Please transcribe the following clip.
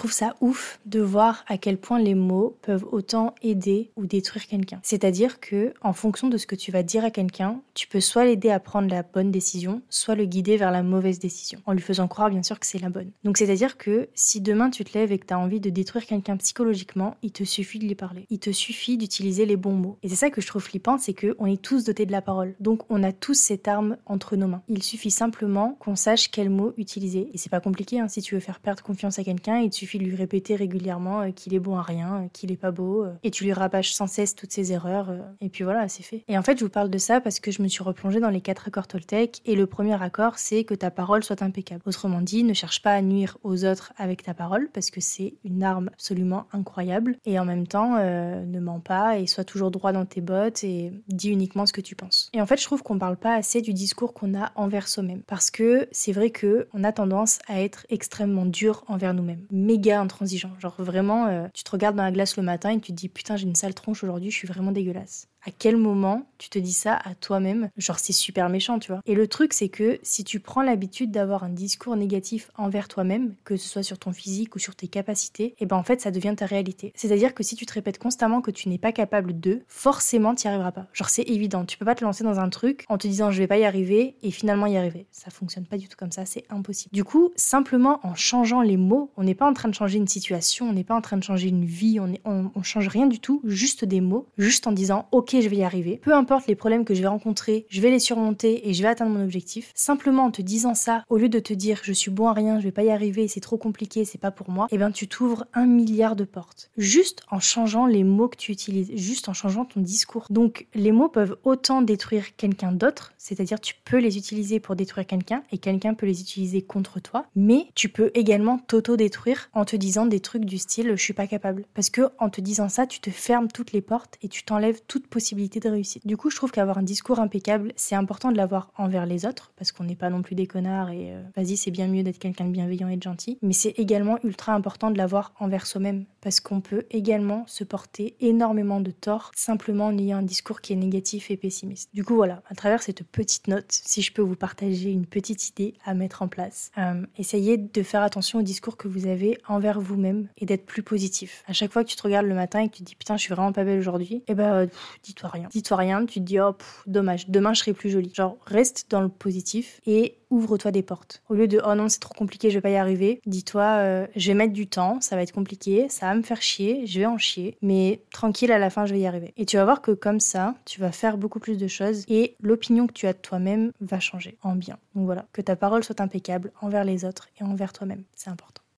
trouve ça ouf de voir à quel point les mots peuvent autant aider ou détruire quelqu'un. C'est-à-dire que en fonction de ce que tu vas dire à quelqu'un, tu peux soit l'aider à prendre la bonne décision, soit le guider vers la mauvaise décision, en lui faisant croire bien sûr que c'est la bonne. Donc c'est-à-dire que si demain tu te lèves et que tu as envie de détruire quelqu'un psychologiquement, il te suffit de lui parler. Il te suffit d'utiliser les bons mots. Et c'est ça que je trouve flippant, c'est que on est tous dotés de la parole. Donc on a tous cette arme entre nos mains. Il suffit simplement qu'on sache quel mot utiliser. Et c'est pas compliqué, hein. si tu veux faire perdre confiance à quelqu'un, il te suffit lui répéter régulièrement euh, qu'il est bon à rien, euh, qu'il est pas beau, euh, et tu lui rabâches sans cesse toutes ses erreurs, et puis voilà, c'est fait. Et en fait, je vous parle de ça parce que je me suis replongée dans les quatre accords Toltec, et le premier accord, c'est que ta parole soit impeccable. Autrement dit, ne cherche pas à nuire aux autres avec ta parole, parce que c'est une arme absolument incroyable, et en même temps, ne mens pas et sois toujours droit dans tes bottes et dis uniquement ce que tu penses. Et en fait, je trouve qu'on parle pas assez du discours qu'on a envers soi-même, parce que c'est vrai que on a tendance à être extrêmement dur envers nous-mêmes, méga intransigeant. Genre vraiment, euh, tu te regardes dans la glace le matin et tu te dis putain j'ai une sale tronche aujourd'hui, je suis vraiment dégueulasse à quel moment tu te dis ça à toi-même? Genre c'est super méchant, tu vois. Et le truc c'est que si tu prends l'habitude d'avoir un discours négatif envers toi-même, que ce soit sur ton physique ou sur tes capacités, et eh ben en fait ça devient ta réalité. C'est-à-dire que si tu te répètes constamment que tu n'es pas capable de, forcément tu n'y arriveras pas. Genre c'est évident, tu peux pas te lancer dans un truc en te disant je vais pas y arriver et finalement y arriver. Ça fonctionne pas du tout comme ça, c'est impossible. Du coup, simplement en changeant les mots, on n'est pas en train de changer une situation, on n'est pas en train de changer une vie, on, est, on, on change rien du tout, juste des mots, juste en disant ok je vais y arriver. Peu importe les problèmes que je vais rencontrer, je vais les surmonter et je vais atteindre mon objectif. Simplement en te disant ça, au lieu de te dire je suis bon à rien, je vais pas y arriver, c'est trop compliqué, c'est pas pour moi, eh ben tu t'ouvres un milliard de portes. Juste en changeant les mots que tu utilises, juste en changeant ton discours. Donc les mots peuvent autant détruire quelqu'un d'autre, c'est-à-dire tu peux les utiliser pour détruire quelqu'un et quelqu'un peut les utiliser contre toi, mais tu peux également t'auto-détruire en te disant des trucs du style je suis pas capable. Parce que en te disant ça, tu te fermes toutes les portes et tu t'enlèves toute possibilité de réussite. Du coup, je trouve qu'avoir un discours impeccable, c'est important de l'avoir envers les autres, parce qu'on n'est pas non plus des connards et euh, vas-y, c'est bien mieux d'être quelqu'un de bienveillant et de gentil, mais c'est également ultra important de l'avoir envers soi-même, parce qu'on peut également se porter énormément de tort simplement en ayant un discours qui est négatif et pessimiste. Du coup, voilà, à travers cette petite note, si je peux vous partager une petite idée à mettre en place, euh, essayez de faire attention au discours que vous avez envers vous-même et d'être plus positif. À chaque fois que tu te regardes le matin et que tu te dis putain, je suis vraiment pas belle aujourd'hui, et eh ben, dis-toi rien dis-toi rien, tu te dis oh dommage, demain je serai plus jolie. Genre reste dans le positif et ouvre-toi des portes. Au lieu de oh non c'est trop compliqué, je vais pas y arriver, dis-toi euh, je vais mettre du temps, ça va être compliqué, ça va me faire chier, je vais en chier, mais tranquille à la fin je vais y arriver. Et tu vas voir que comme ça, tu vas faire beaucoup plus de choses et l'opinion que tu as de toi-même va changer en bien. Donc voilà, que ta parole soit impeccable envers les autres et envers toi-même, c'est important.